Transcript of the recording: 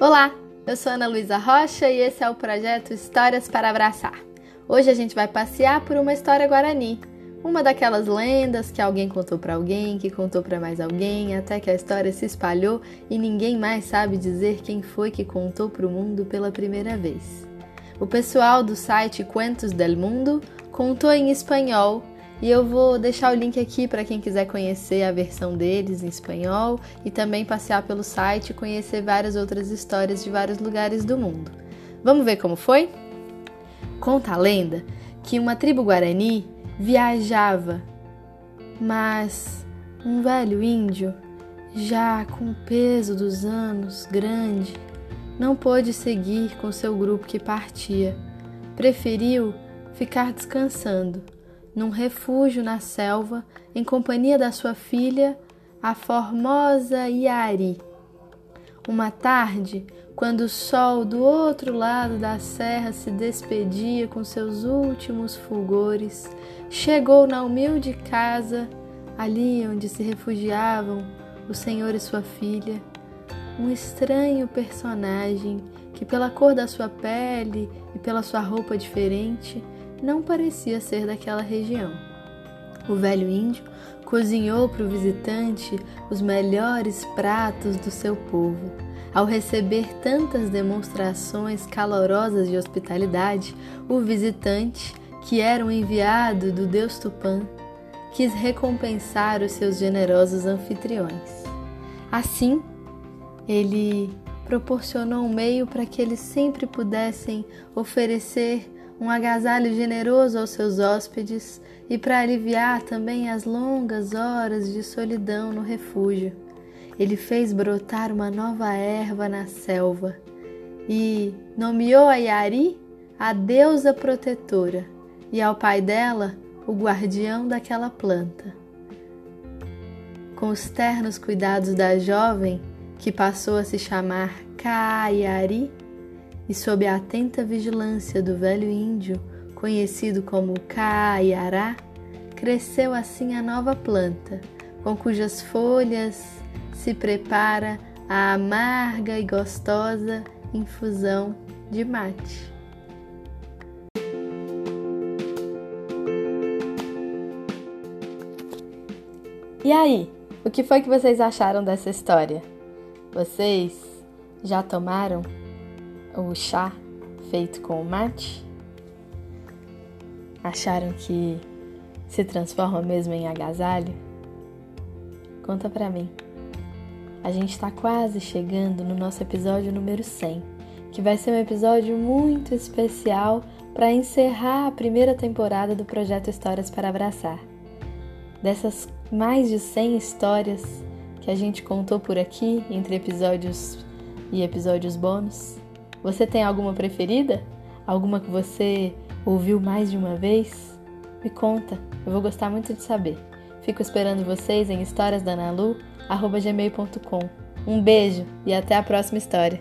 Olá, eu sou Ana Luísa Rocha e esse é o projeto Histórias para Abraçar. Hoje a gente vai passear por uma história guarani, uma daquelas lendas que alguém contou para alguém, que contou para mais alguém, até que a história se espalhou e ninguém mais sabe dizer quem foi que contou para o mundo pela primeira vez. O pessoal do site Cuentos del Mundo contou em espanhol e eu vou deixar o link aqui para quem quiser conhecer a versão deles em espanhol e também passear pelo site e conhecer várias outras histórias de vários lugares do mundo. Vamos ver como foi? Conta a lenda que uma tribo guarani viajava, mas um velho índio, já com o peso dos anos grande, não pôde seguir com seu grupo que partia. Preferiu ficar descansando num refúgio na selva, em companhia da sua filha, a formosa Yari. Uma tarde, quando o sol do outro lado da serra se despedia com seus últimos fulgores, chegou na humilde casa, ali onde se refugiavam o senhor e sua filha, um estranho personagem que, pela cor da sua pele e pela sua roupa diferente, não parecia ser daquela região. O velho índio cozinhou para o visitante os melhores pratos do seu povo. Ao receber tantas demonstrações calorosas de hospitalidade, o visitante, que era um enviado do deus Tupã, quis recompensar os seus generosos anfitriões. Assim, ele proporcionou um meio para que eles sempre pudessem oferecer um agasalho generoso aos seus hóspedes e para aliviar também as longas horas de solidão no refúgio. Ele fez brotar uma nova erva na selva e nomeou a Yari a deusa protetora e ao pai dela o guardião daquela planta. Com os ternos cuidados da jovem, que passou a se chamar Kaayari, e sob a atenta vigilância do velho índio, conhecido como Caaiará, cresceu assim a nova planta, com cujas folhas se prepara a amarga e gostosa infusão de mate. E aí, o que foi que vocês acharam dessa história? Vocês já tomaram o chá feito com o mate? Acharam que se transforma mesmo em agasalho? Conta pra mim. A gente está quase chegando no nosso episódio número 100, que vai ser um episódio muito especial para encerrar a primeira temporada do projeto Histórias para Abraçar. Dessas mais de 100 histórias que a gente contou por aqui, entre episódios e episódios bônus, você tem alguma preferida? Alguma que você ouviu mais de uma vez? Me conta, eu vou gostar muito de saber. Fico esperando vocês em historiasdanalu.gmail.com. Um beijo e até a próxima história.